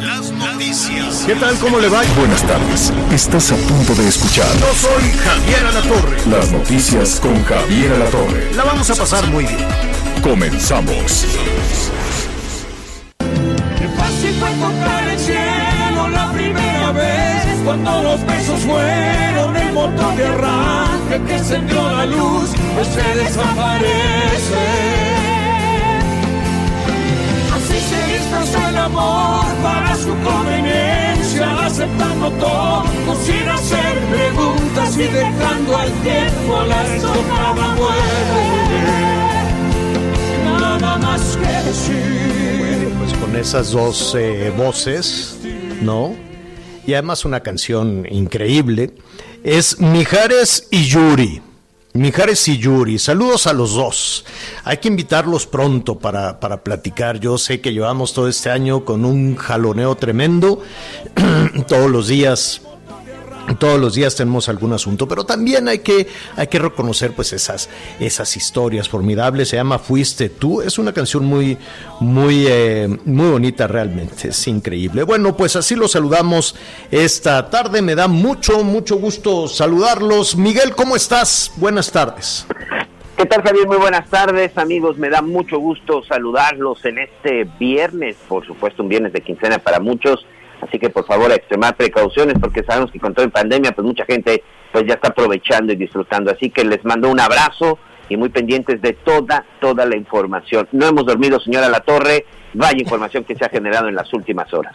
Las noticias. ¿Qué tal? ¿Cómo le va? Buenas tardes. Estás a punto de escuchar Yo soy Javier Alatorre. las noticias con Javier Alatorre. La vamos a pasar muy bien. Comenzamos. Qué fácil fue tocar el cielo la primera vez cuando los besos fueron el motor de arranque que encendió la luz pues se desaparece. Así se el amor para su conveniencia, aceptando todo sin hacer preguntas y dejando al tiempo la estocada muerte. Nada más que decir. Pues con esas dos eh, voces, ¿no? Y además una canción increíble. Es Mijares y Yuri. Mijares y Yuri, saludos a los dos. Hay que invitarlos pronto para, para platicar. Yo sé que llevamos todo este año con un jaloneo tremendo. Todos los días todos los días tenemos algún asunto, pero también hay que, hay que reconocer pues esas, esas historias formidables. Se llama Fuiste tú. Es una canción muy, muy, eh, muy bonita realmente. Es increíble. Bueno, pues así los saludamos esta tarde. Me da mucho, mucho gusto saludarlos. Miguel, ¿cómo estás? Buenas tardes. ¿Qué tal, Javier? Muy buenas tardes, amigos. Me da mucho gusto saludarlos en este viernes, por supuesto, un viernes de quincena para muchos. Así que, por favor, a extremar precauciones porque sabemos que con todo en pandemia, pues mucha gente pues ya está aprovechando y disfrutando. Así que les mando un abrazo y muy pendientes de toda, toda la información. No hemos dormido, señora La Torre. Vaya información que se ha generado en las últimas horas.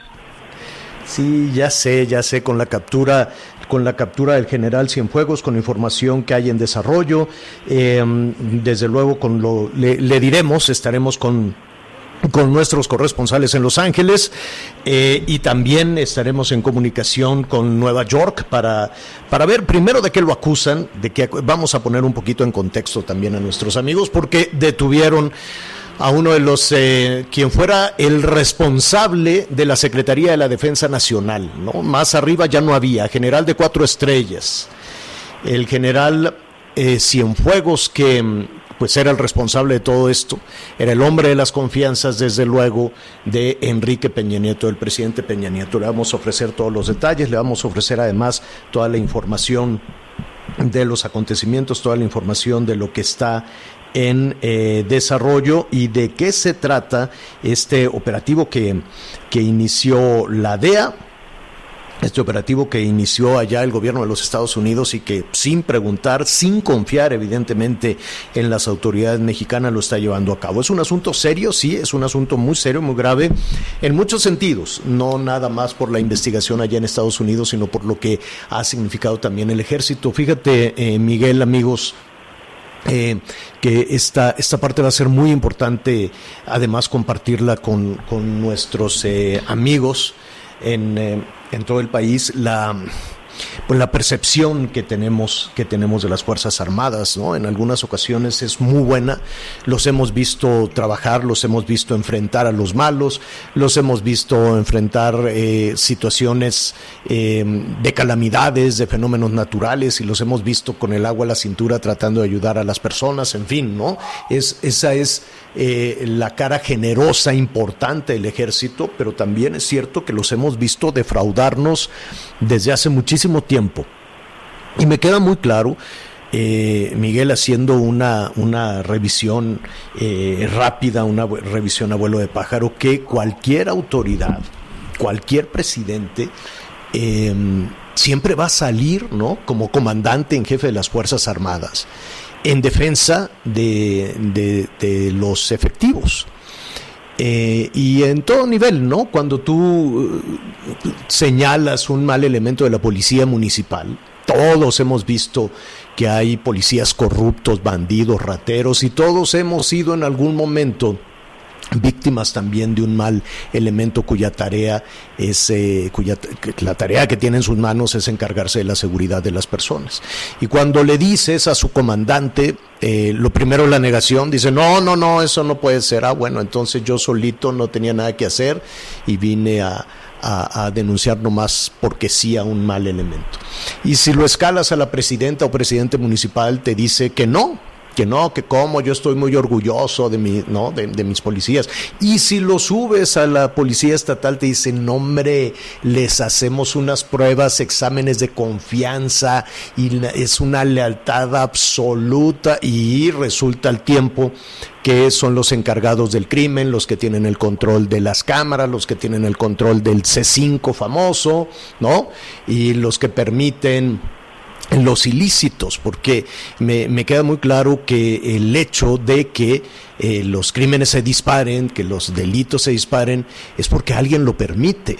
Sí, ya sé, ya sé, con la captura, con la captura del general Cienfuegos, con información que hay en desarrollo. Eh, desde luego, con lo, le diremos, estaremos con con nuestros corresponsales en Los Ángeles eh, y también estaremos en comunicación con Nueva York para, para ver primero de qué lo acusan, de que vamos a poner un poquito en contexto también a nuestros amigos, porque detuvieron a uno de los, eh, quien fuera el responsable de la Secretaría de la Defensa Nacional, ¿no? Más arriba ya no había, general de cuatro estrellas, el general eh, Cienfuegos que pues era el responsable de todo esto, era el hombre de las confianzas, desde luego, de Enrique Peña Nieto, del presidente Peña Nieto. Le vamos a ofrecer todos los detalles, le vamos a ofrecer además toda la información de los acontecimientos, toda la información de lo que está en eh, desarrollo y de qué se trata este operativo que, que inició la DEA este operativo que inició allá el gobierno de los Estados Unidos y que sin preguntar, sin confiar evidentemente en las autoridades mexicanas lo está llevando a cabo. Es un asunto serio, sí, es un asunto muy serio, muy grave en muchos sentidos, no nada más por la investigación allá en Estados Unidos, sino por lo que ha significado también el ejército. Fíjate, eh, Miguel, amigos, eh, que esta, esta parte va a ser muy importante, además compartirla con, con nuestros eh, amigos en, eh, en todo el país la pues la percepción que tenemos que tenemos de las fuerzas armadas no en algunas ocasiones es muy buena. Los hemos visto trabajar los hemos visto enfrentar a los malos los hemos visto enfrentar eh, situaciones eh, de calamidades de fenómenos naturales y los hemos visto con el agua a la cintura tratando de ayudar a las personas en fin no es esa es eh, la cara generosa, importante del ejército, pero también es cierto que los hemos visto defraudarnos desde hace muchísimo tiempo. Y me queda muy claro, eh, Miguel, haciendo una, una revisión eh, rápida, una revisión a vuelo de pájaro, que cualquier autoridad, cualquier presidente, siempre va a salir ¿no? como comandante en jefe de las Fuerzas Armadas en defensa de, de, de los efectivos. Eh, y en todo nivel, ¿no? Cuando tú eh, señalas un mal elemento de la policía municipal, todos hemos visto que hay policías corruptos, bandidos, rateros, y todos hemos sido en algún momento víctimas también de un mal elemento cuya tarea es eh, cuya la tarea que tiene en sus manos es encargarse de la seguridad de las personas y cuando le dices a su comandante eh, lo primero la negación dice no no no eso no puede ser ah bueno entonces yo solito no tenía nada que hacer y vine a a, a, denunciar nomás porque sí a un mal elemento. Y si lo escalas a la presidenta o presidente municipal, te dice que no, que no, que como yo estoy muy orgulloso de, mi, ¿no? de, de, mis policías. Y si lo subes a la policía estatal, te dicen, hombre, les hacemos unas pruebas, exámenes de confianza y es una lealtad absoluta y resulta al tiempo que son los encargados del crimen, los que tienen el control de las cámaras, los que tienen el control del C5 famoso, ¿no? Y los que permiten los ilícitos, porque me, me, queda muy claro que el hecho de que eh, los crímenes se disparen, que los delitos se disparen, es porque alguien lo permite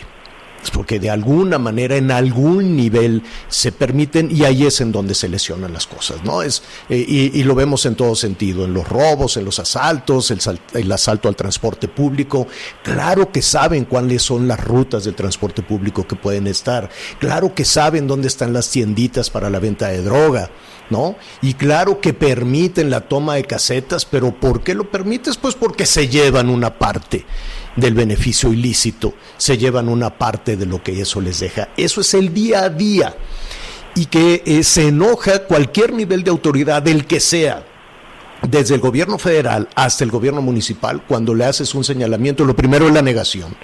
porque de alguna manera en algún nivel se permiten y ahí es en donde se lesionan las cosas, ¿no? Es, eh, y, y, lo vemos en todo sentido, en los robos, en los asaltos, el, el, asalto al transporte público. Claro que saben cuáles son las rutas del transporte público que pueden estar. Claro que saben dónde están las tienditas para la venta de droga. ¿No? Y claro que permiten la toma de casetas, pero ¿por qué lo permites? Pues porque se llevan una parte del beneficio ilícito, se llevan una parte de lo que eso les deja. Eso es el día a día. Y que eh, se enoja cualquier nivel de autoridad, del que sea, desde el gobierno federal hasta el gobierno municipal, cuando le haces un señalamiento, lo primero es la negación.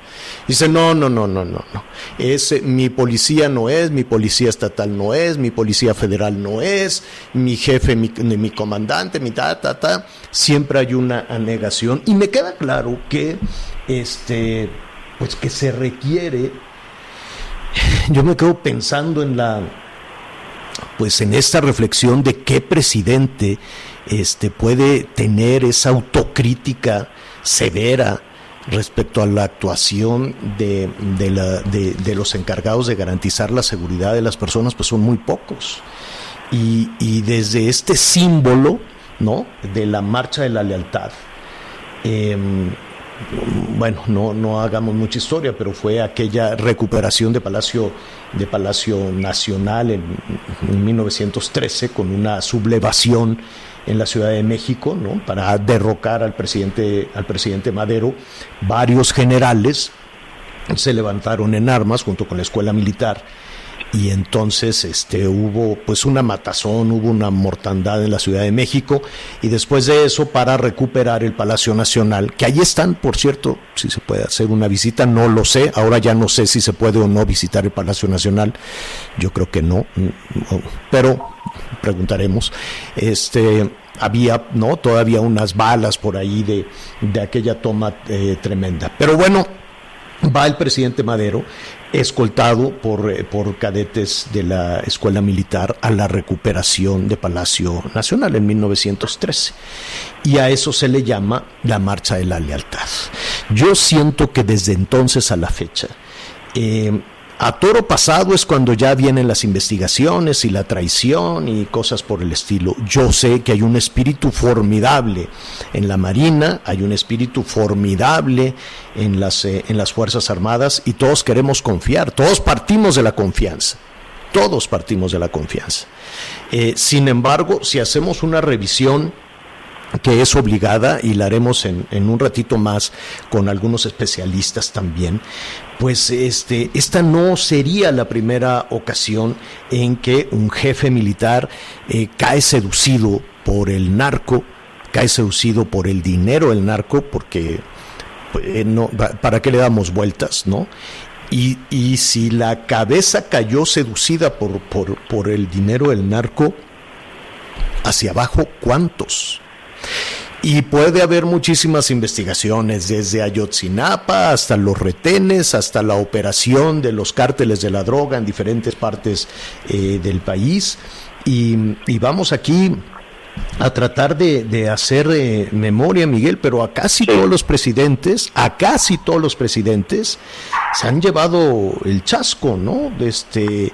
Dice, no, no, no, no, no, no. Es, eh, mi policía no es, mi policía estatal no es, mi policía federal no es, mi jefe, mi, mi comandante, mi ta, ta, ta. Siempre hay una negación. Y me queda claro que, este, pues que se requiere, yo me quedo pensando en la, pues en esta reflexión de qué presidente este, puede tener esa autocrítica severa respecto a la actuación de, de, los encargados de garantizar la seguridad de las personas, pues son muy pocos. Y, desde este símbolo ¿no? de la marcha de la lealtad, eh, bueno, no, no hagamos mucha historia, pero fue aquella recuperación de Palacio, de Palacio Nacional en, en 1913 con una sublevación en la Ciudad de México, ¿no? Para derrocar al presidente, al presidente Madero, varios generales se levantaron en armas junto con la escuela militar y entonces este hubo pues una matazón, hubo una mortandad en la Ciudad de México y después de eso para recuperar el Palacio Nacional, que ahí están, por cierto, si se puede hacer una visita, no lo sé, ahora ya no sé si se puede o no visitar el Palacio Nacional, yo creo que no, pero preguntaremos. Este había no todavía unas balas por ahí de, de aquella toma eh, tremenda. Pero bueno, va el presidente Madero escoltado por, eh, por cadetes de la escuela militar a la recuperación de Palacio Nacional en 1913. Y a eso se le llama la Marcha de la Lealtad. Yo siento que desde entonces a la fecha, eh, a toro pasado es cuando ya vienen las investigaciones y la traición y cosas por el estilo. Yo sé que hay un espíritu formidable en la Marina, hay un espíritu formidable en las, eh, en las Fuerzas Armadas y todos queremos confiar, todos partimos de la confianza, todos partimos de la confianza. Eh, sin embargo, si hacemos una revisión que es obligada y la haremos en, en, un ratito más con algunos especialistas también, pues este, esta no sería la primera ocasión en que un jefe militar eh, cae seducido por el narco, cae seducido por el dinero del narco, porque eh, no, ¿para qué le damos vueltas, no? Y, y si la cabeza cayó seducida por, por, por el dinero del narco, hacia abajo, ¿cuántos? Y puede haber muchísimas investigaciones, desde Ayotzinapa hasta los retenes, hasta la operación de los cárteles de la droga en diferentes partes eh, del país. Y, vamos aquí a tratar de, de hacer eh, memoria, Miguel, pero a casi todos los presidentes, a casi todos los presidentes, se han llevado el chasco, ¿no? De este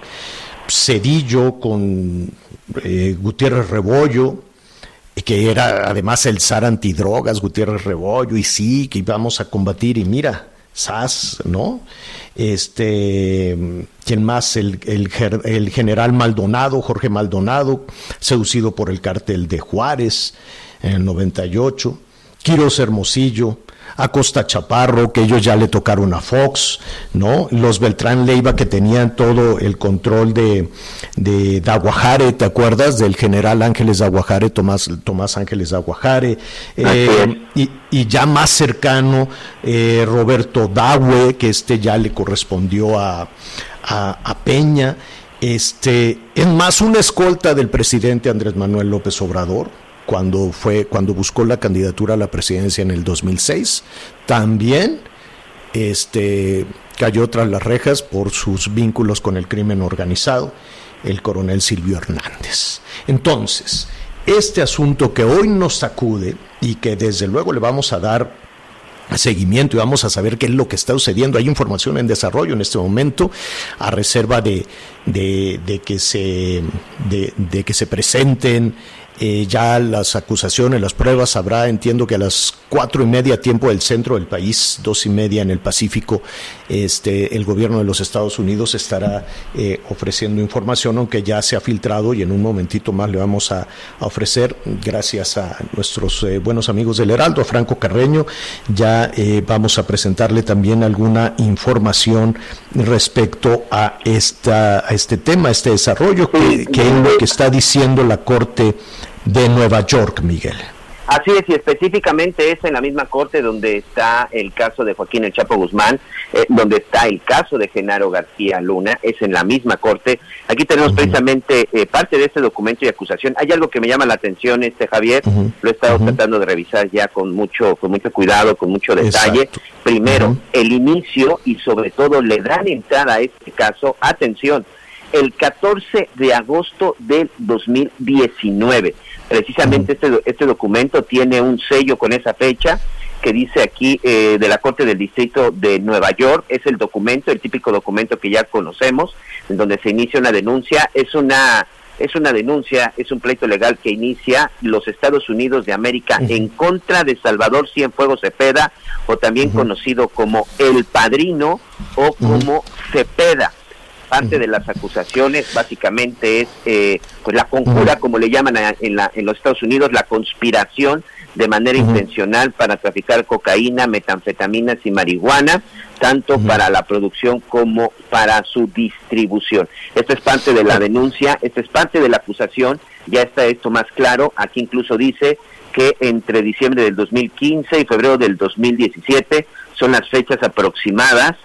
Cedillo con eh, Gutiérrez Rebollo, que era además el zar antidrogas, Gutiérrez Rebollo, y sí, que íbamos a combatir, y mira, SAS, ¿no? Este, ¿quién más? El, el, general Maldonado, Jorge Maldonado, seducido por el cártel de Juárez en el 98, Quiros Hermosillo, a Costa Chaparro, que ellos ya le tocaron a Fox, ¿no? Los Beltrán Leiva que tenían todo el control de, de Daguajare, ¿te acuerdas? Del general Ángeles Daguajare, Tomás, Tomás Ángeles Daguajare, eh, y, y, ya más cercano, eh, Roberto Dawe, que este ya le correspondió a, a Peña, este, es más una escolta del presidente Andrés Manuel López Obrador, cuando fue cuando buscó la candidatura a la presidencia en el 2006, también este cayó tras las rejas por sus vínculos con el crimen organizado, el coronel Silvio Hernández. Entonces, este asunto que hoy nos sacude y que desde luego le vamos a dar seguimiento y vamos a saber qué es lo que está sucediendo. Hay información en desarrollo en este momento a reserva de, de, que, se, de, que se presenten eh, ya las acusaciones, las pruebas, habrá, entiendo que a las cuatro y media tiempo del centro del país, dos y media en el Pacífico, este, el gobierno de los Estados Unidos estará eh, ofreciendo información, aunque ya se ha filtrado y en un momentito más le vamos a, ofrecer, gracias a nuestros eh, buenos amigos del Heraldo, a Franco Carreño, ya vamos a presentarle también alguna información respecto a, esta, a este tema, a este desarrollo, que, que es lo que está diciendo la Corte de Nueva York, Miguel. Así es, y específicamente es en la misma corte donde está el caso de Joaquín El Chapo Guzmán, eh, donde está el caso de Genaro García Luna, es en la misma corte. Aquí tenemos precisamente eh, parte de este documento y acusación. Hay algo que me llama la atención, este Javier, lo he estado tratando de revisar ya con mucho, con mucho cuidado, con mucho detalle. Primero, el inicio y sobre todo le dan entrada a este caso, atención, el 14 de agosto del 2019 Precisamente este, este documento tiene un sello con esa fecha que dice aquí eh, de la Corte del Distrito de Nueva York. Es el documento, el típico documento que ya conocemos, en donde se inicia una denuncia. Es una es una denuncia, es un pleito legal que inicia los Estados Unidos de América en contra de Salvador Cienfuegos Cepeda, o también conocido como El Padrino o como Cepeda parte de las acusaciones básicamente es eh, pues la conjura, como le llaman en, la, en los Estados Unidos, la conspiración de manera intencional para traficar cocaína, metanfetaminas y marihuana, tanto para la producción como para su distribución. Esto es parte de la denuncia, esto es parte de la acusación, ya está esto más claro, aquí incluso dice que entre diciembre del 2015 y febrero del 2017 son las fechas aproximadas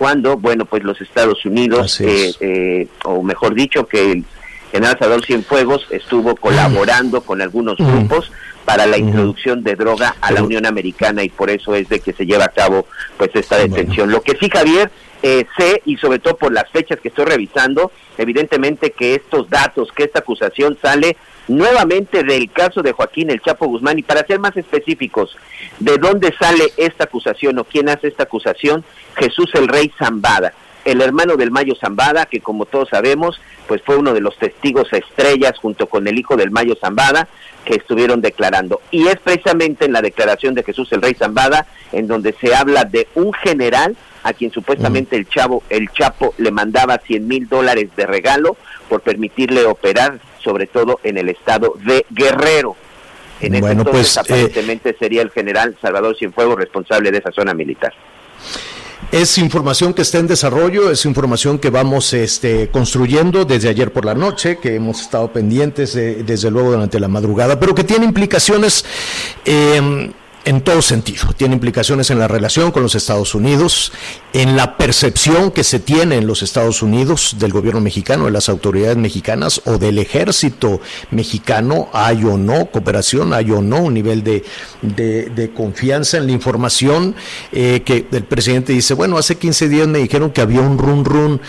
cuando, bueno, pues los Estados Unidos, eh, eh, o mejor dicho, que el general Salvador Cienfuegos estuvo colaborando con algunos grupos para la introducción de droga a la Unión Americana y por eso es de que se lleva a cabo pues esta detención. Lo que sí, Javier, eh, sé y sobre todo por las fechas que estoy revisando, evidentemente que estos datos, que esta acusación sale nuevamente del caso de Joaquín El Chapo Guzmán y para ser más específicos, ¿de dónde sale esta acusación o quién hace esta acusación? Jesús el Rey Zambada, el hermano del Mayo Zambada, que como todos sabemos, pues fue uno de los testigos estrellas junto con el hijo del Mayo Zambada que estuvieron declarando. Y es precisamente en la declaración de Jesús el Rey Zambada en donde se habla de un general a quien supuestamente el chavo, el Chapo le mandaba 100 mil dólares de regalo por permitirle operar, sobre todo en el estado de Guerrero. En ese entonces, pues, eh, aparentemente sería el general Salvador Cienfuegos responsable de esa zona militar. Es información que está en desarrollo, es información que vamos este, construyendo desde ayer por la noche, que hemos estado pendientes desde luego durante la madrugada, pero que tiene implicaciones eh, en todo sentido. Tiene implicaciones en la relación con los Estados Unidos, en la percepción que se tiene en los Estados Unidos del gobierno mexicano, de las autoridades mexicanas o del ejército mexicano, hay o no cooperación, hay o no un nivel de, de, confianza en la información eh, que el presidente dice, bueno, hace 15 días me dijeron que había un run run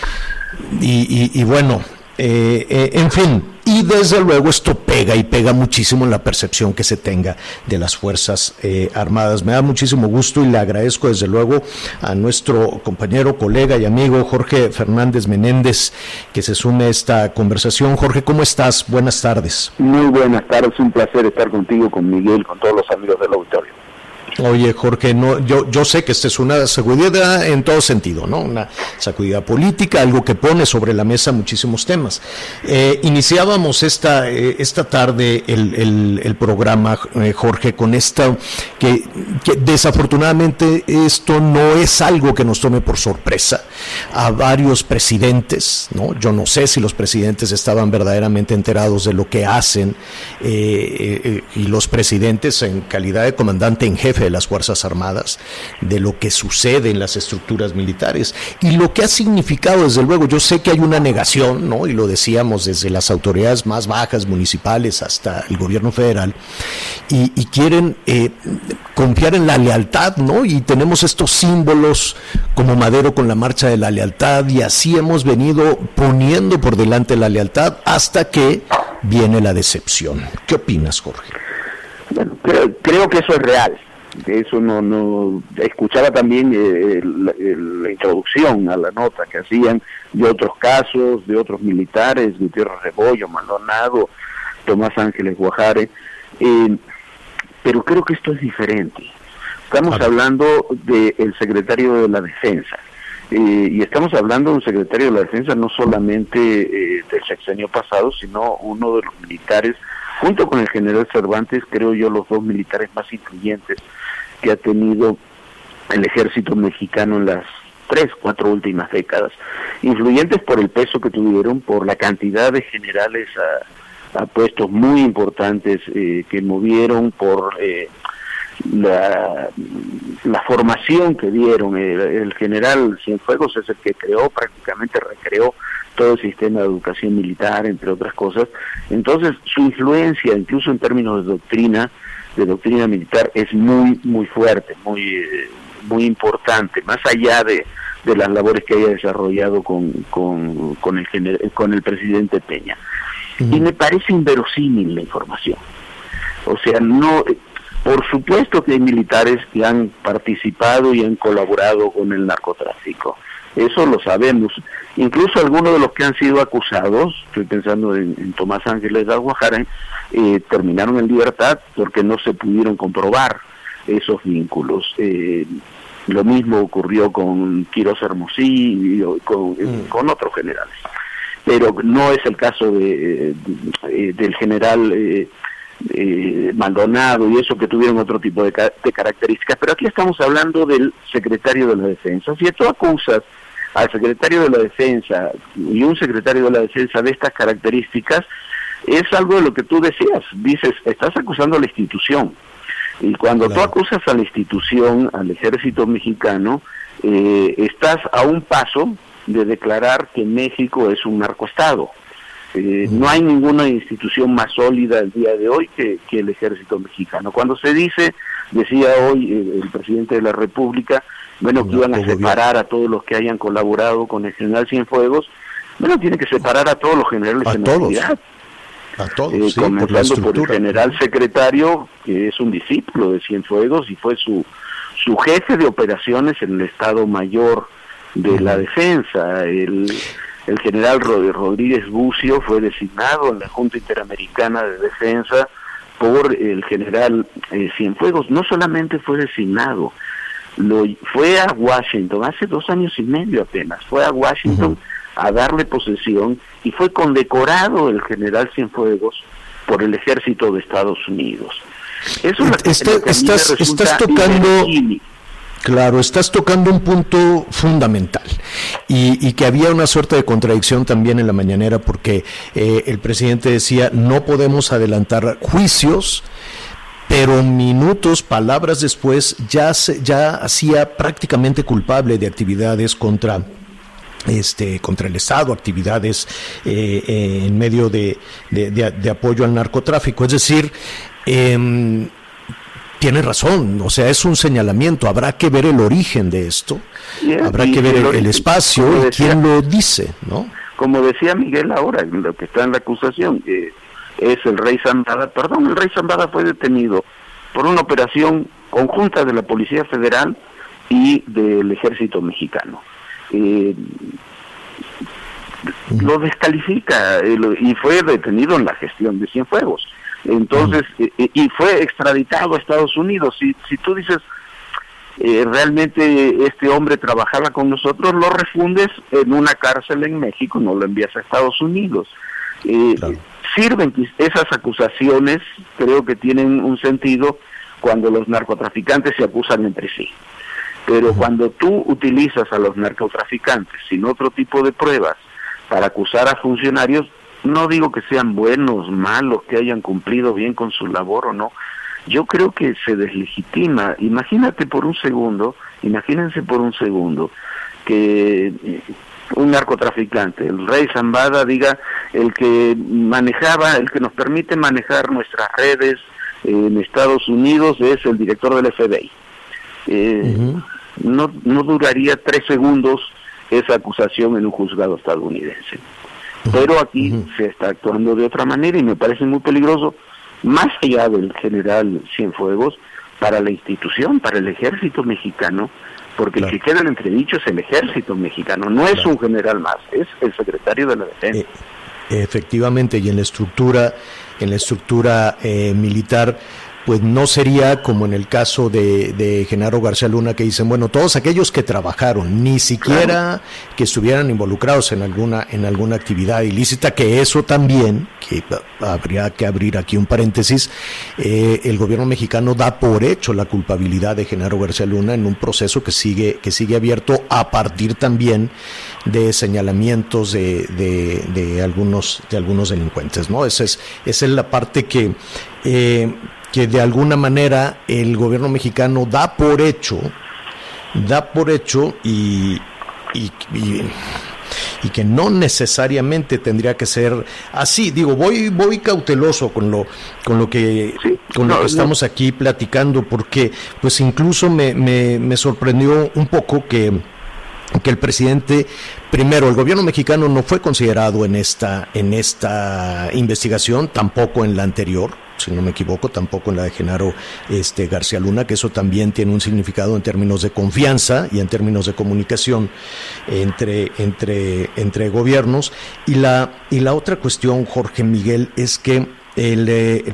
y, y, bueno, eh, eh, en fin y desde luego esto pega pega muchísimo en la percepción que se tenga de las Fuerzas eh, Armadas. Me da muchísimo gusto y le agradezco desde luego a nuestro compañero, colega y amigo Jorge Fernández Menéndez que se sume a esta conversación. Jorge, ¿cómo estás? Buenas tardes. Muy buenas tardes, un placer estar contigo, con Miguel, con todos los amigos del auditorio. Oye, Jorge, no, yo, yo sé que esta es una sacudida en todo sentido, ¿no? Una sacudida política, algo que pone sobre la mesa muchísimos temas. Eh, iniciábamos esta, eh, esta tarde el, el, programa, eh, Jorge, con esta, que, que, desafortunadamente esto no es algo que nos tome por sorpresa a varios presidentes, ¿no? Yo no sé si los presidentes estaban verdaderamente enterados de lo que hacen y los presidentes en calidad de comandante en jefe de las Fuerzas Armadas, de lo que sucede en las estructuras militares y lo que ha significado, desde luego, yo sé que hay una negación, ¿no? Y lo decíamos desde las autoridades más bajas, municipales, hasta el gobierno federal, y, quieren eh, confiar en la lealtad, ¿no? Y tenemos estos símbolos como Madero con la marcha de la lealtad, y así hemos venido poniendo por delante la lealtad hasta que viene la decepción. ¿Qué opinas, Jorge? Bueno, creo que eso es real eso no, no escuchaba también eh, la, introducción a la nota que hacían de otros casos, de otros militares, Gutiérrez Rebollo, Maldonado, Tomás Ángeles Guajare, eh, pero creo que esto es diferente. Estamos hablando del secretario de la Defensa, eh, y estamos hablando de un secretario de la Defensa no solamente del sexenio pasado, sino uno de los militares junto con el general Cervantes, creo yo, los dos militares más influyentes que ha tenido el ejército mexicano en las tres, cuatro últimas décadas. Influyentes por el peso que tuvieron, por la cantidad de generales a, puestos muy importantes eh, que movieron, por eh, la, formación que dieron. El, general Cienfuegos es el que creó, prácticamente recreó todo el sistema de educación militar, entre otras cosas. Entonces, su influencia, incluso en términos de doctrina, de doctrina militar es muy, muy fuerte, muy, eh, muy importante, más allá de, de las labores que haya desarrollado con, con, con, el, con el presidente Peña. Y me parece inverosímil la información. O sea, no, por supuesto que hay militares que han participado y han colaborado con el narcotráfico. Eso lo sabemos. Incluso algunos de los que han sido acusados, estoy pensando en, Tomás Ángeles de Aguajara, eh, terminaron en libertad porque no se pudieron comprobar esos vínculos. Eh, lo mismo ocurrió con Quiroz Hermosillo y con, mm. con otros generales. Pero no es el caso de, del general eh, eh, Maldonado y eso que tuvieron otro tipo de, de, características. Pero aquí estamos hablando del secretario de la Defensa. Si tú acusas al secretario de la Defensa y un secretario de la Defensa de estas características, es algo de lo que tú decías. Dices, estás acusando a la institución. Y cuando tú acusas a la institución, al ejército mexicano, eh, estás a un paso de declarar que México es un narcoestado. Eh, no hay ninguna institución más sólida el día de hoy que, el ejército mexicano. Cuando se dice, decía hoy el, presidente de la República, bueno, que iban a separar a todos los que hayan colaborado con el general Cienfuegos, bueno, tiene que separar a todos los generales a en todos. la A todos, eh, comenzando por, el general secretario, que es un discípulo de Cienfuegos y fue su, su jefe de operaciones en el Estado Mayor de la Defensa. El, el general Rodríguez Bucio fue designado en la Junta Interamericana de Defensa por el general eh, Cienfuegos. No solamente fue designado, lo, fue a Washington hace dos años y medio apenas, fue a Washington a darle posesión y fue condecorado el general Cienfuegos por el ejército de Estados Unidos. Eso es lo que, estás, estás tocando Claro, estás tocando un punto fundamental y, que había una suerte de contradicción también en la mañanera porque eh, el presidente decía no podemos adelantar juicios, pero minutos, palabras después ya ya hacía prácticamente culpable de actividades contra este, contra el Estado, actividades eh, eh, en medio de, de, apoyo al narcotráfico. Es decir, eh, tiene razón, o sea, es un señalamiento, habrá que ver el origen de esto, habrá que ver el, espacio y quién lo dice, ¿no? como decía Miguel ahora, lo que está en la acusación, eh, es el rey Zambada, perdón, el rey Zambada fue detenido por una operación conjunta de la Policía Federal y del Ejército Mexicano. Eh, lo descalifica eh, y fue detenido en la gestión de Cienfuegos. Entonces, y fue extraditado a Estados Unidos. Si, si tú dices, eh, realmente este hombre trabajaba con nosotros, lo refundes en una cárcel en México, no lo envías a Estados Unidos. Eh, Sirven esas acusaciones, creo que tienen un sentido cuando los narcotraficantes se acusan entre sí. Pero cuando tú utilizas a los narcotraficantes sin otro tipo de pruebas para acusar a funcionarios, no digo que sean buenos, malos, que hayan cumplido bien con su labor o no, yo creo que se deslegitima. Imagínate por un segundo, imagínense por un segundo que eh, un narcotraficante, el rey Zambada, diga, el que manejaba, el que nos permite manejar nuestras redes en Estados Unidos es el director del FBI. Eh, no, no duraría tres segundos esa acusación en un juzgado estadounidense. Pero aquí se está actuando de otra manera y me parece muy peligroso más allá del general Cienfuegos, para la institución, para el ejército mexicano, porque el que queda en entredicho es el ejército mexicano, no es un general más, es el secretario de la defensa. Eh, efectivamente, y en la estructura, en la estructura eh, militar, pues no sería como en el caso de, de, Genaro García Luna que dicen, bueno, todos aquellos que trabajaron, ni siquiera que estuvieran involucrados en alguna, en alguna actividad ilícita, que eso también, que habría que abrir aquí un paréntesis, eh, el gobierno mexicano da por hecho la culpabilidad de Genaro García Luna en un proceso que sigue, que sigue abierto a partir también de señalamientos de, de, de algunos, de algunos delincuentes, ¿no? Esa es, esa es la parte que eh, que de alguna manera el gobierno mexicano da por hecho, da por hecho y, y, que no necesariamente tendría que ser así. Digo, voy, voy cauteloso con lo, con lo que, con lo que estamos aquí platicando, porque pues incluso me, me, me sorprendió un poco que que el presidente, primero, el gobierno mexicano no fue considerado en esta, en esta investigación, tampoco en la anterior, si no me equivoco, tampoco en la de Genaro este, García Luna, que eso también tiene un significado en términos de confianza y en términos de comunicación entre, entre, entre gobiernos. Y la, y la otra cuestión, Jorge Miguel, es que el, eh,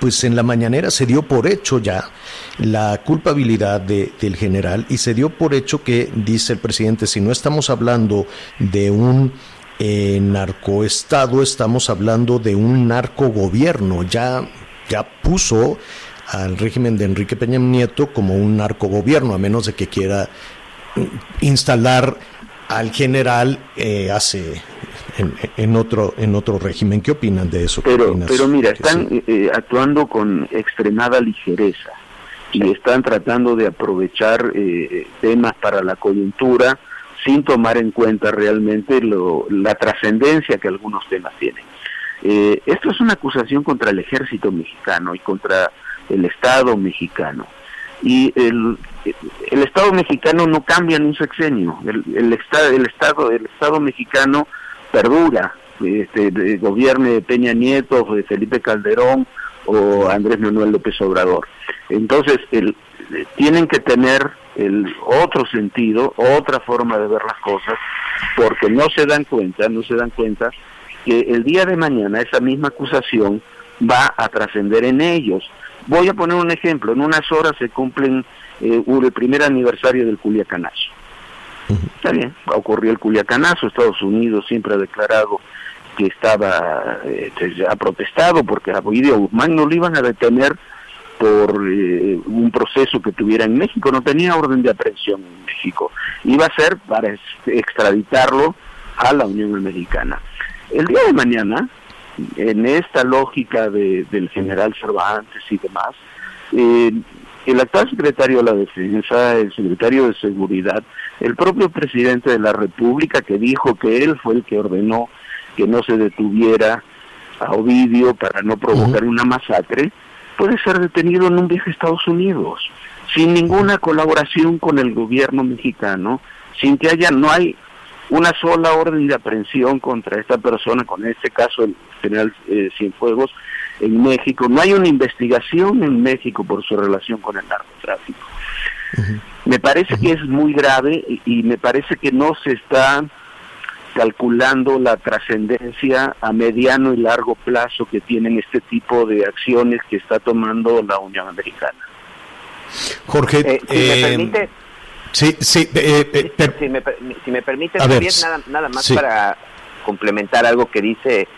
pues en la mañanera se dio por hecho ya la culpabilidad de, del general y se dio por hecho que, dice el presidente, si no estamos hablando de un eh, narcoestado, estamos hablando de un narcogobierno. Ya ya puso al régimen de Enrique Peña Nieto como un narcogobierno, a menos de que quiera instalar al general eh, hace en, otro en otro régimen. ¿Qué opinan de eso? Pero, pero mira, están eh, actuando con extremada ligereza y están tratando de aprovechar eh, temas para la coyuntura sin tomar en cuenta realmente lo, la trascendencia que algunos temas tienen. Eh, esto es una acusación contra el ejército mexicano y contra el Estado mexicano. Y el, el Estado mexicano no cambia en un sexenio. El, el, estado, el, estado, el Estado mexicano perdura. Este, de, gobierne Peña Nieto, Felipe Calderón o Andrés Manuel López Obrador. Entonces, el, tienen que tener el otro sentido, otra forma de ver las cosas, porque no se dan cuenta, no se dan cuenta que el día de mañana esa misma acusación va a trascender en ellos. Voy a poner un ejemplo, en unas horas se cumplen eh, el primer aniversario del Culiacanazo. Está bien, ocurrió el Culiacanazo, Estados Unidos siempre ha declarado que estaba, eh, ha protestado porque a Ovidio Guzmán no lo iban a detener por eh, un proceso que tuviera en México, no tenía orden de aprehensión en México, iba a ser para extraditarlo a la Unión Americana. El día de mañana, en esta lógica de, del general Cervantes y demás, eh, el actual secretario de la Defensa, el secretario de Seguridad, el propio presidente de la República que dijo que él fue el que ordenó que no se detuviera a Ovidio para no provocar una masacre, puede ser detenido en un viaje a Estados Unidos, sin ninguna colaboración con el gobierno mexicano, sin que haya, no hay una sola orden de aprehensión contra esta persona, con este caso el general eh, Cienfuegos, en México. No hay una investigación en México por su relación con el narcotráfico. Me parece que es muy grave y, me parece que no se está calculando la trascendencia a mediano y largo plazo que tienen este tipo de acciones que está tomando la Unión Americana. Jorge, Eh, si me permite, sí, sí, eh, si, me, per- si me permite, Javier, nada, nada más sí. para complementar algo que dice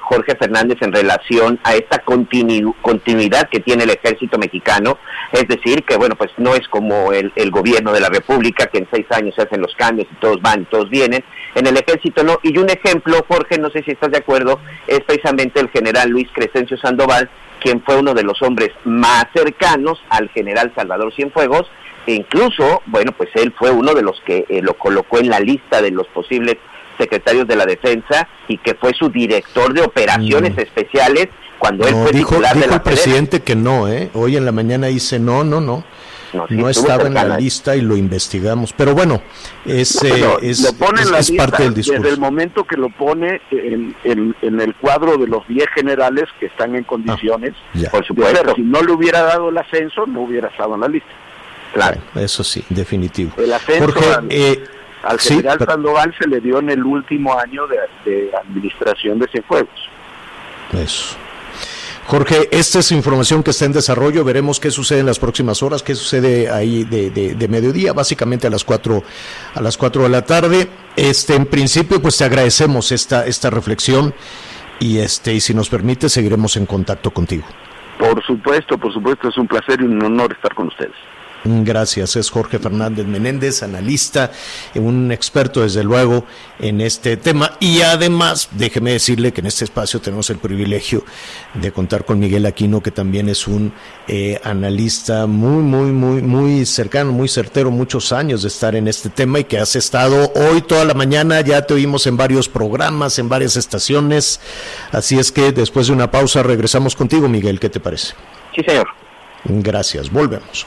Jorge Fernández en relación a esta continu- continuidad que tiene el ejército mexicano, es decir, que bueno, pues no es como el, el gobierno de la República, que en seis años se hacen los cambios y todos van todos vienen, en el ejército no, y un ejemplo, Jorge, no sé si estás de acuerdo, es precisamente el general Luis Crescencio Sandoval, quien fue uno de los hombres más cercanos al general Salvador Cienfuegos, e incluso, bueno, pues él fue uno de los que eh, lo colocó en la lista de los posibles secretarios de la defensa y que fue su director de operaciones Mm. especiales cuando él no, fue dijo, titular de dijo la el presidente que no, ¿eh? Hoy en la mañana dice no, no, no. No, sí, no estaba en la lista y lo investigamos. Pero bueno, es, No, eh, es, lo pone en es- la es lista parte del desde el discurso. momento que lo pone en, en- en el cuadro de los 10 generales que están en condiciones Ya. Por de supuesto, ser. Si no le hubiera dado el ascenso, no hubiera estado en la lista. claro. Bueno, eso sí, definitivo. El ascenso Jorge, al- eh, Al sí, general pero- Sandoval se le dio en el último año de, de administración de Cienfuegos. Eso. Jorge, esta es información que está en desarrollo. Veremos qué sucede en las próximas horas, qué sucede ahí de, de- de mediodía, básicamente a las cuatro a las cuatro de la tarde. Este, en principio, pues te agradecemos esta esta reflexión y este y si nos permite seguiremos en contacto contigo. Por supuesto, por supuesto, es un placer y un honor estar con ustedes. Gracias, es Jorge Fernández Menéndez, analista, un experto desde luego en este tema y además déjeme decirle que en este espacio tenemos el privilegio de contar con Miguel Aquino, que también es un eh, analista muy, muy, muy, muy cercano, muy certero, muchos años de estar en este tema y que has estado hoy toda la mañana, ya te oímos en varios programas, en varias estaciones, así es que después de una pausa regresamos contigo, Miguel, ¿qué te parece? Sí, señor. Gracias, volvemos.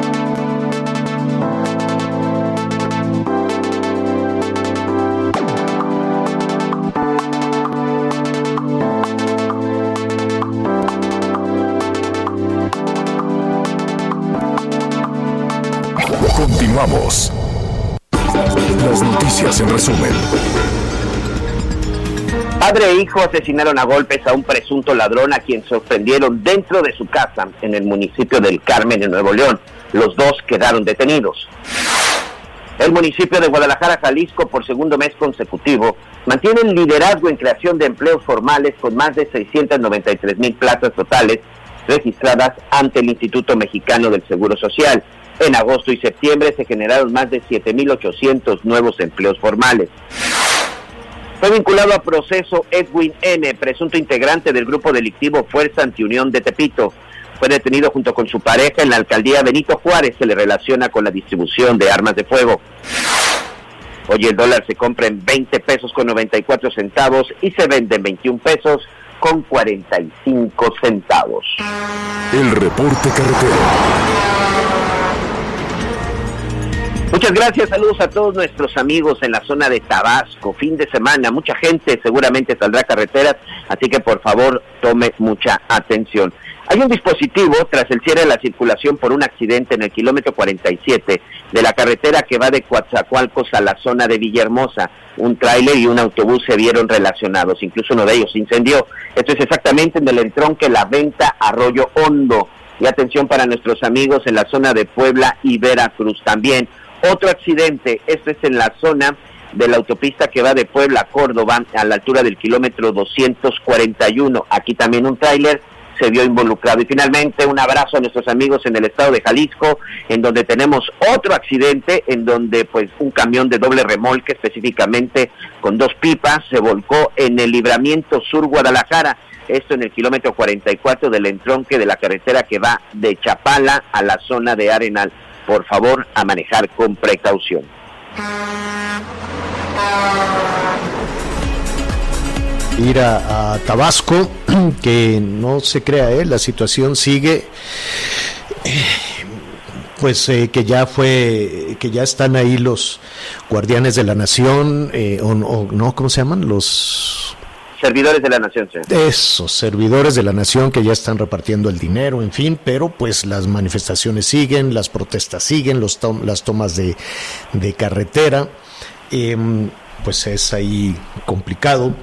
Continuamos. Las noticias en resumen. Padre e hijo asesinaron a golpes a un presunto ladrón a quien sorprendieron dentro de su casa en el municipio del Carmen, en Nuevo León. Los dos quedaron detenidos. El municipio de Guadalajara, Jalisco, por segundo mes consecutivo, mantiene el liderazgo en creación de empleos formales con más de 693 mil plazas totales registradas ante el Instituto Mexicano del Seguro Social. En agosto y septiembre se generaron más de 7.800 nuevos empleos formales. Fue vinculado a proceso Edwin N., presunto integrante del grupo delictivo Fuerza Antiunión de Tepito. Fue detenido junto con su pareja en la alcaldía Benito Juárez. Se le relaciona con la distribución de armas de fuego. Hoy el dólar se compra en 20 pesos con 94 centavos y se vende en 21 pesos con 45 centavos. El reporte carretero. Muchas gracias, saludos a todos nuestros amigos en la zona de Tabasco, fin de semana, mucha gente seguramente saldrá carreteras, así que por favor tome mucha atención. Hay un dispositivo tras el cierre de la circulación por un accidente en el kilómetro 47 de la carretera que va de Coatzacoalcos a la zona de Villahermosa. Un tráiler y un autobús se vieron relacionados, incluso uno de ellos incendió. Esto es exactamente en el entronque La Venta Arroyo Hondo. Y atención para nuestros amigos en la zona de Puebla y Veracruz también. Otro accidente, esto es en la zona de la autopista que va de Puebla a Córdoba a la altura del kilómetro 241. Aquí también un tráiler se vio involucrado. Y finalmente un abrazo a nuestros amigos en el estado de Jalisco, en donde tenemos otro accidente, en donde pues un camión de doble remolque, específicamente con dos pipas, se volcó en el libramiento sur Guadalajara. esto en el kilómetro 44 del entronque de la carretera que va de Chapala a la zona de Arenal. Por favor, a manejar con precaución. Ir a, Tabasco, que no se crea, ¿eh? la situación sigue pues eh, que ya fue, que ya están ahí los guardianes de la nación, eh, o, no, ¿cómo se llaman? Los servidores de la nación. Sí. Esos servidores de la nación que ya están repartiendo el dinero, en fin, pero pues las manifestaciones siguen, las protestas siguen, los las tomas de, de carretera, em, pues es ahí complicado.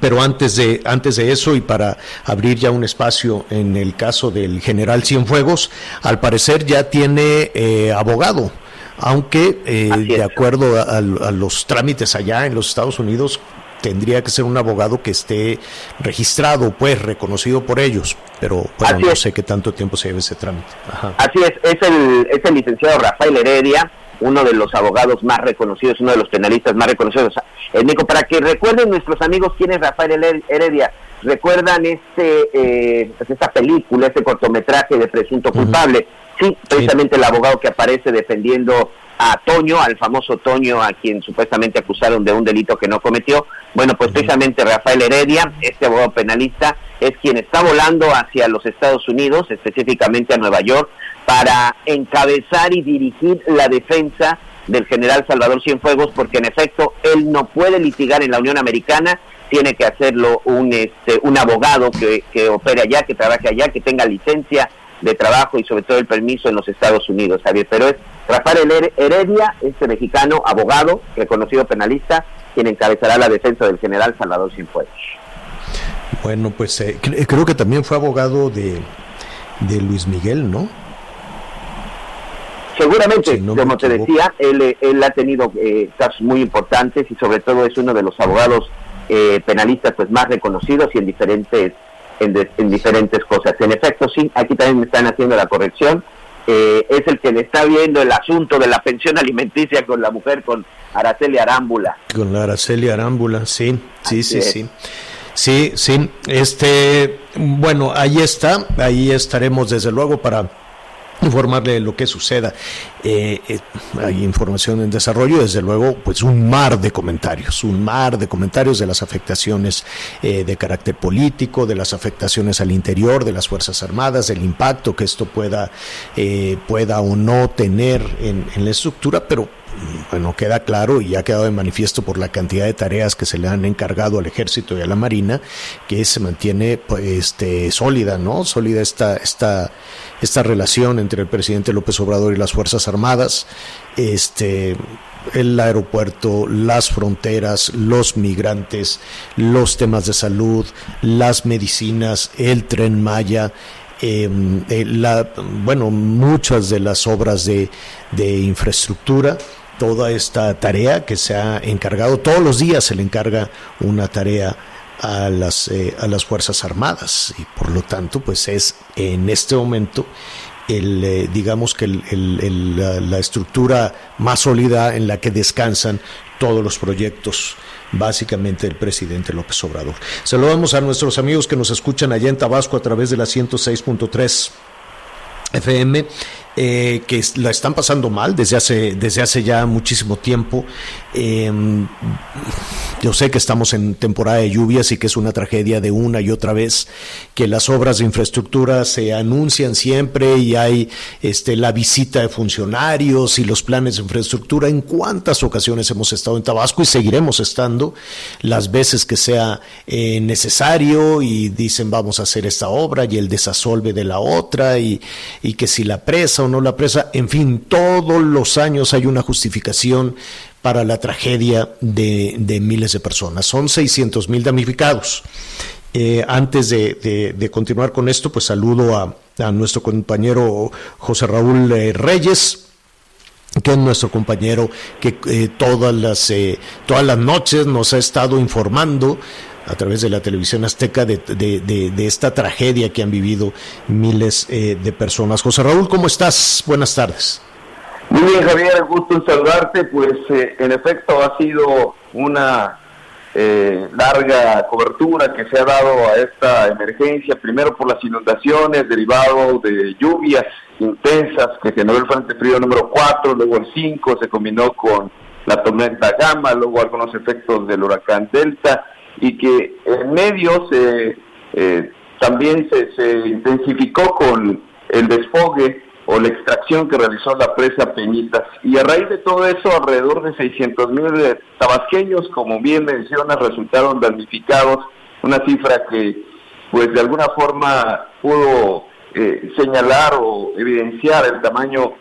Pero antes de, antes de eso y para abrir ya un espacio en el caso del general Cienfuegos, al parecer ya tiene eh, abogado, aunque eh, de acuerdo a, los trámites allá en los Estados Unidos tendría que ser un abogado que esté registrado, pues reconocido por ellos, pero bueno, no sé qué tanto tiempo se lleve ese trámite. Así es, es el, es el licenciado Rafael Heredia, uno de los abogados más reconocidos, uno de los penalistas más reconocidos en México. Para que recuerden nuestros amigos quién es Rafael Heredia, recuerdan este eh, pues esta película, este cortometraje de Presunto Culpable. Sí, precisamente el abogado que aparece defendiendo a Toño, al famoso Toño, a quien supuestamente acusaron de un delito que no cometió. Bueno, pues precisamente Rafael Heredia, este abogado penalista, es quien está volando hacia los Estados Unidos, específicamente a Nueva York, para encabezar y dirigir la defensa del general Salvador Cienfuegos, porque en efecto él no puede litigar en la Unión Americana, tiene que hacerlo un, este, un abogado que, que opere allá, que trabaje allá, que tenga licencia de trabajo y sobre todo el permiso en los Estados Unidos, Javier. Pero es Rafael Heredia, este mexicano, abogado, reconocido penalista, quien encabezará la defensa del general Salvador Cienfuegos. Bueno, pues eh, creo que también fue abogado de, de Luis Miguel, ¿no? Seguramente, como te decía, él, él ha tenido eh, casos muy importantes y sobre todo es uno de los abogados eh, penalistas pues más reconocidos y en diferentes en, diferentes cosas. En efecto, sí, aquí también me están haciendo la corrección. Eh, es el que le está viendo el asunto de la pensión alimenticia con la mujer, con Araceli Arámbula. Con la Araceli Arámbula, sí, sí, sí, sí. Sí, sí, este, bueno, ahí está, ahí estaremos desde luego para informarle de lo que suceda. Eh, eh, hay información en desarrollo, desde luego, pues un mar de comentarios, un mar de comentarios de las afectaciones eh, de carácter político, de las afectaciones al interior de las Fuerzas Armadas, del impacto que esto pueda, pueda o no tener en, en la estructura, pero bueno, queda claro y ha quedado de manifiesto por la cantidad de tareas que se le han encargado al ejército y a la marina, que se mantiene pues, este, sólida, ¿no? Sólida esta, esta, esta relación entre el presidente López Obrador y las Fuerzas Armadas, este, el aeropuerto, las fronteras, los migrantes, los temas de salud, las medicinas, el tren Maya, em, eh, la, bueno, muchas de las obras de, de infraestructura toda esta tarea que se ha encargado. Todos los días se le encarga una tarea a las, eh, a las Fuerzas Armadas y por lo tanto pues es en este momento el, eh, digamos que el, la, estructura más sólida en la que descansan todos los proyectos básicamente del presidente López Obrador. Saludamos a nuestros amigos que nos escuchan allá en Tabasco a través de la 106.3 FM eh, que la están pasando mal desde hace, desde hace ya muchísimo tiempo. Em, yo sé que estamos en temporada de lluvias y que es una tragedia de una y otra vez, que las obras de infraestructura se anuncian siempre y hay este, la visita de funcionarios y los planes de infraestructura. En cuántas ocasiones hemos estado en Tabasco y seguiremos estando las veces que sea eh, necesario y dicen vamos a hacer esta obra y el desasolve de la otra y, y que si la presa no la presa, en fin, todos los años hay una justificación para la tragedia de, miles de personas. Son 600 mil damnificados. Eh, antes de, continuar con esto, pues saludo a, nuestro compañero José Raúl eh, Reyes que es nuestro compañero que eh, todas las todas las noches nos ha estado informando a través de la televisión azteca de, de, esta tragedia que han vivido miles eh, de personas. José Raúl, ¿cómo estás? Buenas tardes. Muy bien, Javier, gusto en saludarte. Pues eh, en efecto ha sido una eh, larga cobertura que se ha dado a esta emergencia, primero por las inundaciones derivado de lluvias intensas que generó el Frente Frío número 4, luego el 5 se combinó con la tormenta Gama, luego algunos efectos del huracán Delta y que en medio se, eh, también se, intensificó con el desfogue o la extracción que realizó la presa Peñitas. Y a raíz de todo eso, alrededor de 600 mil tabasqueños, como bien mencionas, resultaron damnificados, una cifra que pues de alguna forma pudo eh, señalar o evidenciar el tamaño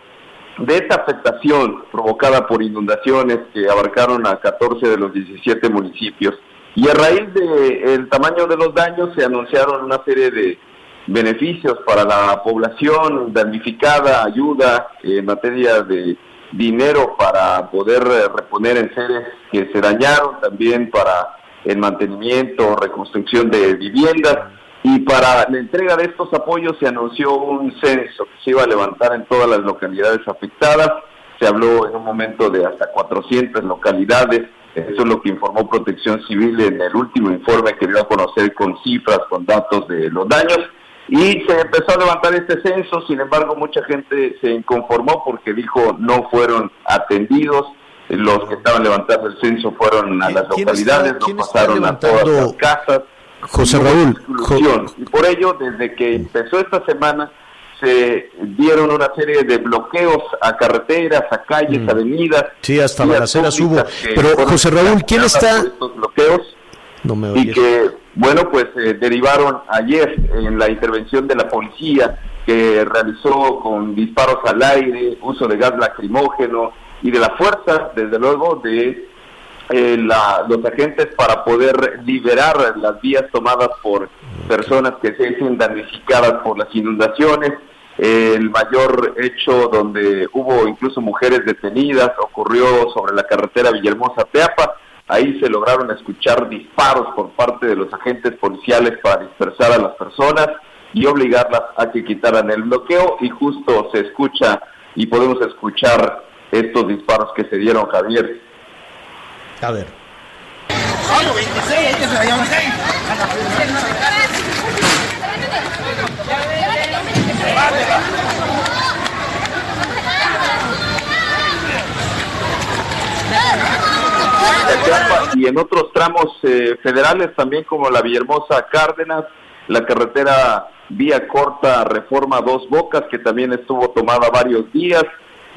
de esta afectación provocada por inundaciones que abarcaron a 14 de los 17 municipios. Y a raíz del tamaño de los daños se anunciaron una serie de beneficios para la población damnificada, ayuda en materia de dinero para poder reponer en seres que se dañaron, también para el mantenimiento, reconstrucción de viviendas. Y para la entrega de estos apoyos se anunció un censo que se iba a levantar en todas las localidades afectadas. Se habló en un momento de hasta 400 localidades. Eso es lo que informó Protección Civil en el último informe que dio a conocer con cifras, con datos de los daños. Y se empezó a levantar este censo, sin embargo mucha gente se inconformó porque dijo no fueron atendidos, los que estaban levantando el censo fueron a las localidades, no pasaron a todas las casas. José Raúl. Y por ello, desde que empezó esta semana, se dieron una serie de bloqueos a carreteras, a calles, mm. avenidas. Sí, hasta balaceras hubo. Pero José Raúl, ¿quién está? Estos bloqueos no me y que bueno, pues eh, derivaron ayer en la intervención de la policía que realizó con disparos al aire, uso de gas lacrimógeno y de la fuerza, desde luego, de eh, los agentes para poder liberar las vías tomadas por personas que se dicen damnificadas por las inundaciones. el mayor hecho donde hubo incluso mujeres detenidas ocurrió sobre la carretera Villahermosa-Teapa Ahí se lograron escuchar disparos por parte de los agentes policiales para dispersar a las personas y obligarlas a que quitaran el bloqueo y justo se escucha y podemos escuchar estos disparos que se dieron, Javier. A ver. y en otros tramos eh, federales también como la Villahermosa Cárdenas, la carretera vía corta Reforma Dos Bocas que también estuvo tomada varios días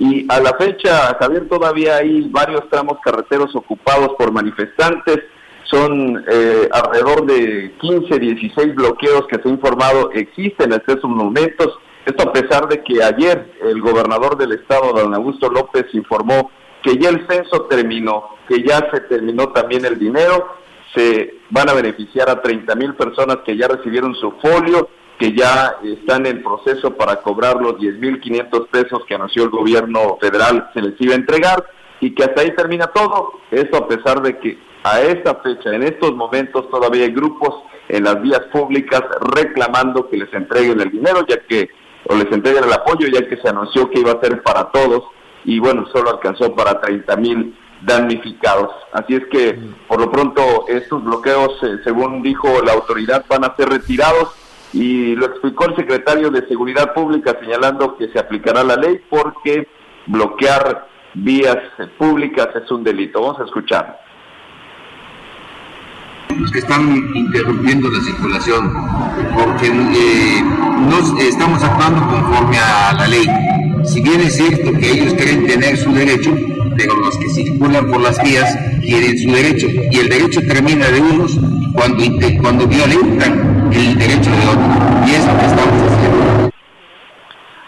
y a la fecha Javier todavía hay varios tramos carreteros ocupados por manifestantes, son eh, alrededor de 15, 16 bloqueos que se ha informado existen en estos momentos, esto a pesar de que ayer el gobernador del estado, don Augusto López, informó que ya el censo terminó, que ya se terminó también el dinero, se van a beneficiar a 30 mil personas que ya recibieron su folio, que ya están en proceso para cobrar los 10 mil 500 pesos que anunció el gobierno federal se les iba a entregar y que hasta ahí termina todo. Eso a pesar de que a esta fecha, en estos momentos, todavía hay grupos en las vías públicas reclamando que les entreguen el dinero, ya que, o les entreguen el apoyo, ya que se anunció que iba a ser para todos y bueno, solo alcanzó para 30 mil damnificados. Así es que por lo pronto estos bloqueos, eh, según dijo la autoridad, van a ser retirados y lo explicó el secretario de Seguridad Pública señalando que se aplicará la ley porque bloquear vías públicas es un delito. Vamos a escuchar. Los que están interrumpiendo la circulación, porque eh, no estamos actuando conforme a la ley si bien es cierto que ellos quieren tener su derecho, pero los que circulan por las vías quieren su derecho. Y el derecho termina de unos cuando, cuando violentan el derecho de otros. Y es lo que estamos haciendo.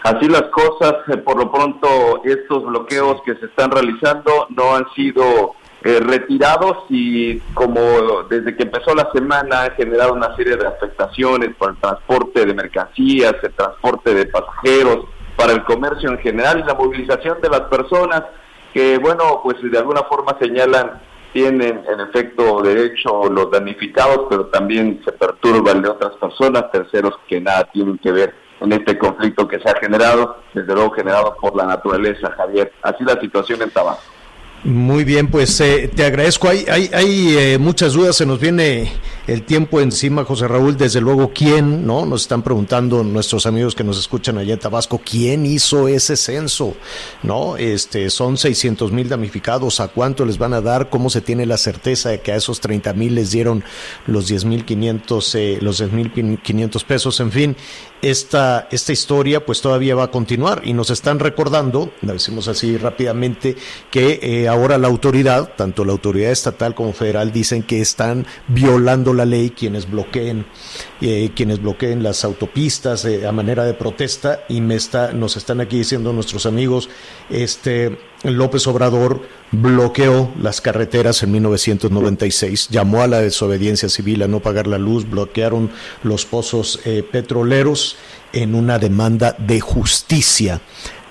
Así las cosas, eh, por lo pronto estos bloqueos que se están realizando no han sido eh, retirados y como desde que empezó la semana ha generado una serie de afectaciones por el transporte de mercancías, el transporte de pasajeros, para el comercio en general y la movilización de las personas que, bueno, pues de alguna forma señalan tienen en efecto derecho los damnificados, pero también se perturban de otras personas, terceros que nada tienen que ver en este conflicto que se ha generado, desde luego generado por la naturaleza, Javier. Así la situación en Tabasco. Muy bien, pues eh, te agradezco. Hay, hay, hay eh, muchas dudas, se nos viene el tiempo encima, José Raúl. Desde luego, ¿quién? ¿No? Nos están preguntando nuestros amigos que nos escuchan allá en Tabasco, ¿quién hizo ese censo? ¿No? Este, son 600 mil damnificados. ¿A cuánto les van a dar? ¿Cómo se tiene la certeza de que a esos 30 mil les dieron los 10 mil 500, eh, los 10 mil 500 pesos? En fin, esta, esta historia pues todavía va a continuar y nos están recordando, lo decimos así rápidamente, que eh, ahora la autoridad, tanto la autoridad estatal como federal, dicen que están violando la ley quienes bloqueen, eh, quienes bloqueen las autopistas eh, a manera de protesta y me está, nos están aquí diciendo nuestros amigos, este López Obrador bloqueó las carreteras en 1996, llamó a la desobediencia civil a no pagar la luz, bloquearon los pozos eh, petroleros en una demanda de justicia.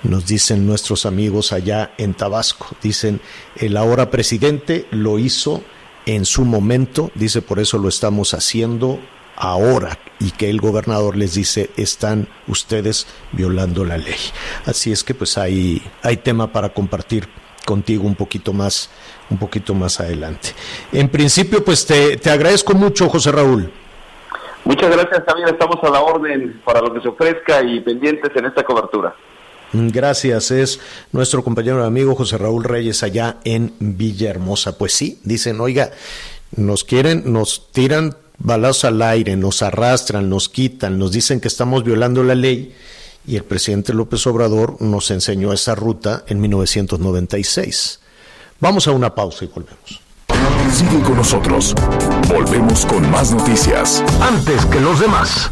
Nos dicen nuestros amigos allá en Tabasco. Dicen, el ahora presidente lo hizo en su momento, dice, por eso lo estamos haciendo ahora y que el gobernador les dice están ustedes violando la ley. Así es que pues hay, hay tema para compartir contigo un poquito más, un poquito más adelante. En principio, pues te, te agradezco mucho, José Raúl. Muchas gracias, también estamos a la orden para lo que se ofrezca y pendientes en esta cobertura. Gracias, es nuestro compañero amigo José Raúl Reyes allá en Villahermosa. Pues sí, dicen, oiga, nos quieren, nos tiran balazos al aire, nos arrastran, nos quitan, nos dicen que estamos violando la ley y el presidente López Obrador nos enseñó esa ruta en 1996. Vamos a una pausa y volvemos. Sigue con nosotros. Volvemos con más noticias. Antes que los demás.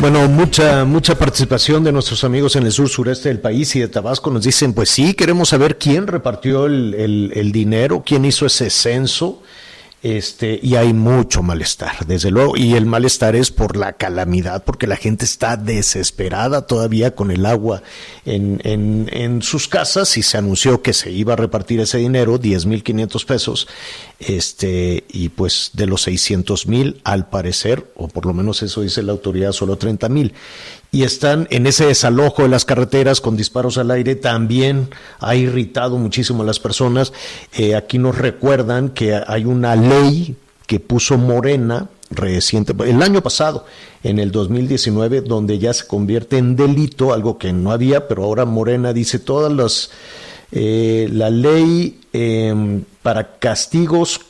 Bueno, mucha, mucha participación de nuestros amigos en el sur sureste del país y de Tabasco nos dicen, pues sí, queremos saber quién repartió el, el, el dinero, quién hizo ese censo, este, y hay mucho malestar, desde luego, y el malestar es por la calamidad, porque la gente está desesperada todavía con el agua en, en, en sus casas. Y se anunció que se iba a repartir ese dinero, 10 mil 500 pesos, este, y pues de los 600 mil, al parecer, o por lo menos eso dice la autoridad, solo 30 mil y están en ese desalojo de las carreteras con disparos al aire, también ha irritado muchísimo a las personas. Eh, aquí nos recuerdan que hay una ley que puso Morena reciente, el año pasado, en el 2019, donde ya se convierte en delito, algo que no había, pero ahora Morena dice todas las, eh, la ley eh, para castigos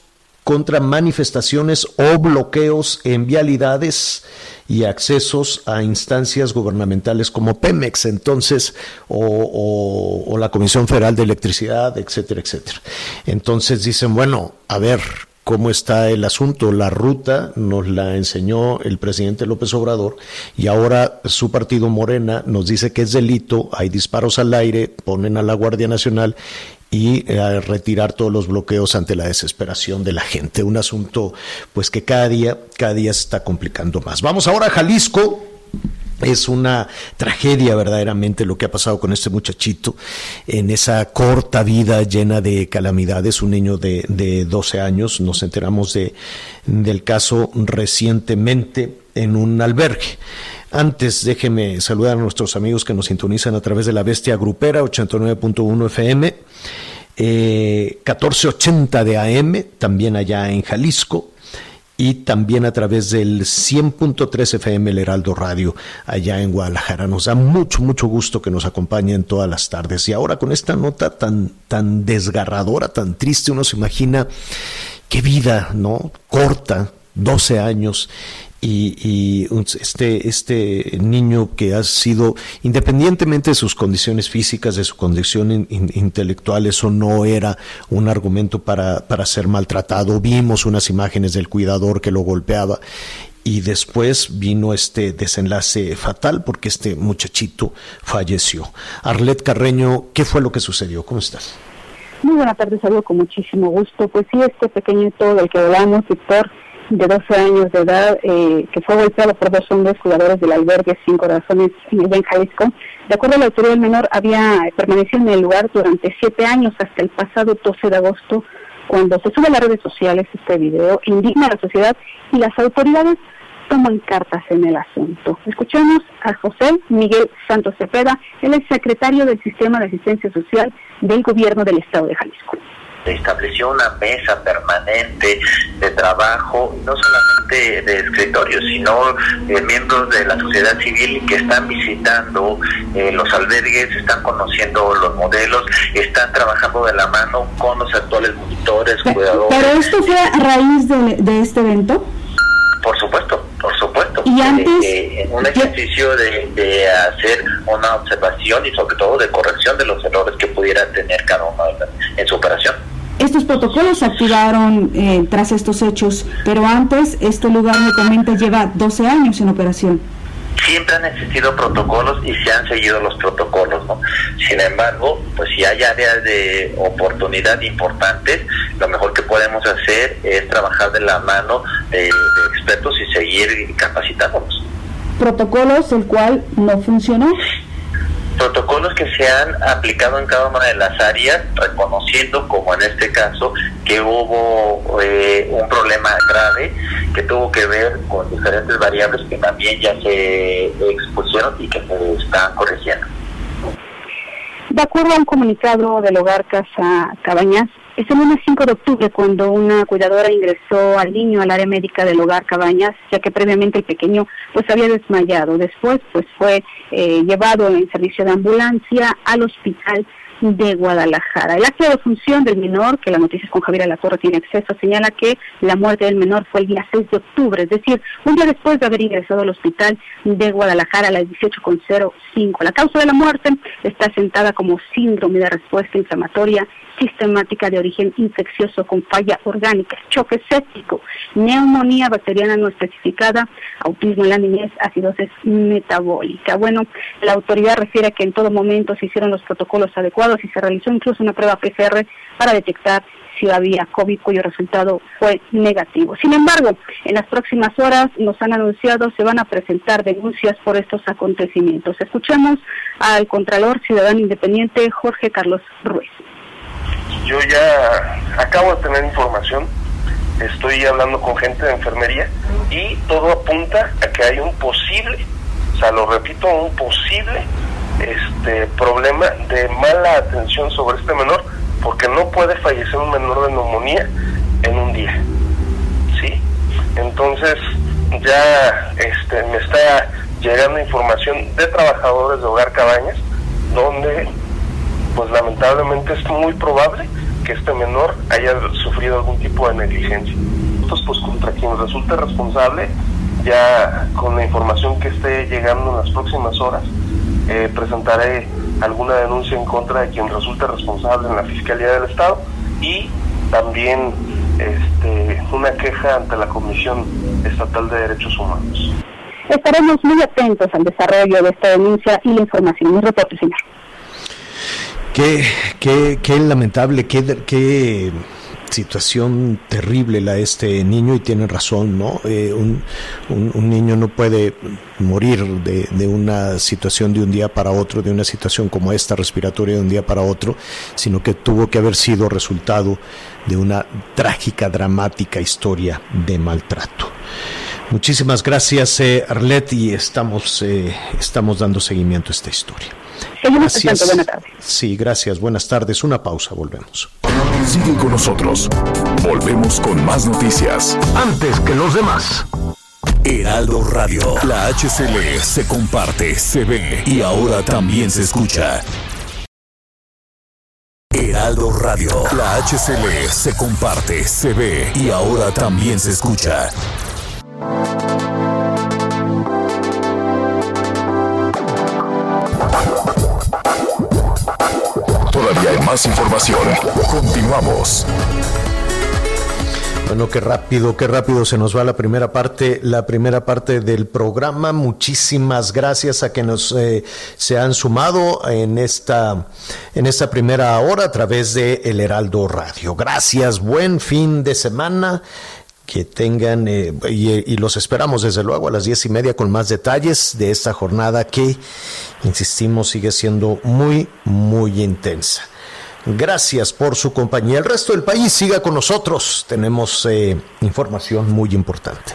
contra manifestaciones o bloqueos en vialidades y accesos a instancias gubernamentales como Pemex, entonces, o, la Comisión Federal de Electricidad, etcétera, etcétera. Entonces dicen, bueno, a ver cómo está el asunto. La ruta nos la enseñó el presidente López Obrador y ahora su partido Morena nos dice que es delito, hay disparos al aire, ponen a la Guardia Nacional y eh, retirar todos los bloqueos ante la desesperación de la gente. Un asunto pues que cada día, cada día se está complicando más. Vamos ahora a Jalisco. Es una tragedia verdaderamente lo que ha pasado con este muchachito en esa corta vida llena de calamidades, un niño de, de 12 años, nos enteramos de, del caso recientemente en un albergue. Antes, déjeme saludar a nuestros amigos que nos sintonizan a través de la Bestia Grupera 89.1 FM, eh, 1480 de AM, también allá en Jalisco, y también a través del 100.3 FM El Heraldo Radio allá en Guadalajara. Nos da mucho, mucho gusto que nos acompañen todas las tardes. Y ahora con esta nota tan, tan desgarradora, tan triste, uno se imagina qué vida, ¿no? Corta, 12 años y, y, este, este niño que ha sido, independientemente de sus condiciones físicas, de su condición in, in, intelectual, eso no era un argumento para, para ser maltratado. Vimos unas imágenes del cuidador que lo golpeaba y después vino este desenlace fatal porque este muchachito falleció. Arlet Carreño, ¿qué fue lo que sucedió? ¿Cómo estás? Muy buena tarde, saludo con muchísimo gusto. Pues sí, este pequeñito del que hablamos, Víctor, de 12 años de edad, eh, que fue golpeado por dos hombres jugadores del albergue Cinco Corazones en Jalisco. De acuerdo a la autoridad, el menor había permanecido en el lugar durante siete años hasta el pasado 12 de agosto, cuando se sube a las redes sociales este video, indigna a la sociedad y las autoridades toman cartas en el asunto. Escuchemos a José Miguel Santos Cepeda, él es secretario del Sistema de Asistencia Social del Gobierno del Estado de Jalisco. Se estableció una mesa permanente de trabajo, no solamente de escritorios, sino de miembros de la sociedad civil que están visitando eh, los albergues, están conociendo los modelos, están trabajando de la mano con los actuales monitores, cuidadores. ¿Pero esto fue a raíz de, de este evento? Por supuesto, por supuesto. ¿Y antes? Eh, en un ejercicio de, de, hacer una observación y sobre todo de corrección de los errores que pudiera tener cada uno en su operación. Estos protocolos se activaron eh, tras estos hechos, pero antes este lugar me comenta lleva 12 años en operación siempre han existido protocolos y se han seguido los protocolos, ¿no? Sin embargo, pues si hay áreas de oportunidad importantes, lo mejor que podemos hacer es trabajar de la mano de, de expertos y seguir capacitándonos. ¿Protocolos el cual no funcionó? Protocolos que se han aplicado en cada una de las áreas, reconociendo, como en este caso, que hubo eh, un problema grave que tuvo que ver con diferentes variables que también ya se expusieron y que se están corrigiendo. De acuerdo a un comunicado del hogar Casa Cabañas, es el lunes 5 de octubre cuando una cuidadora ingresó al niño al área médica del hogar Cabañas, ya que previamente el pequeño pues había desmayado. Después pues fue eh, llevado en servicio de ambulancia al hospital de Guadalajara. El acto de función del menor, que la noticia con Javier Alatorre tiene acceso, señala que la muerte del menor fue el día 6 de octubre, es decir, un día después de haber ingresado al hospital de Guadalajara a las 18.05. La causa de la muerte está sentada como síndrome de respuesta inflamatoria sistemática de origen infeccioso con falla orgánica, choque séptico, neumonía bacteriana no especificada, autismo en la niñez, acidosis metabólica. Bueno, la autoridad refiere que en todo momento se hicieron los protocolos adecuados y se realizó incluso una prueba PCR para detectar si había COVID cuyo resultado fue negativo. Sin embargo, en las próximas horas nos han anunciado se van a presentar denuncias por estos acontecimientos. Escuchemos al Contralor Ciudadano Independiente Jorge Carlos Ruiz yo ya acabo de tener información, estoy hablando con gente de enfermería y todo apunta a que hay un posible, o sea, lo repito, un posible este problema de mala atención sobre este menor, porque no puede fallecer un menor de neumonía en un día. ¿Sí? Entonces, ya este me está llegando información de trabajadores de Hogar Cabañas donde pues lamentablemente es muy probable que este menor haya sufrido algún tipo de negligencia. Entonces, pues contra quien resulte responsable, ya con la información que esté llegando en las próximas horas, eh, presentaré alguna denuncia en contra de quien resulte responsable en la Fiscalía del Estado y también este, una queja ante la Comisión Estatal de Derechos Humanos. Estaremos muy atentos al desarrollo de esta denuncia y la información. Un reporte, señor. Qué, qué, qué lamentable, qué, qué situación terrible la de este niño y tiene razón, ¿no? Eh, un, niño no puede morir de, de, una situación de un día para otro, de una situación como esta respiratoria de un día para otro, sino que tuvo que haber sido resultado de una trágica, dramática historia de maltrato. Muchísimas gracias, eh, Arlet, y estamos, eh, estamos dando seguimiento a esta historia. Gracias. Buenas tardes. Sí, gracias. Buenas tardes. Una pausa. Volvemos. Sigue con nosotros. Volvemos con más noticias. Antes que los demás. Heraldo Radio. La HCL se comparte, se ve y ahora también se escucha. Heraldo Radio. La HCL se comparte, se ve y ahora también se escucha. Más información. Continuamos. Bueno, qué rápido, qué rápido se nos va la primera parte, la primera parte del programa. Muchísimas gracias a que nos eh, se han sumado en esta, en esta primera hora a través de El Heraldo Radio. Gracias, buen fin de semana. Que tengan, eh, y, y, los esperamos desde luego a las diez y media con más detalles de esta jornada que, insistimos, sigue siendo muy, muy intensa. Gracias por su compañía. El resto del país siga con nosotros. Tenemos eh, información muy importante.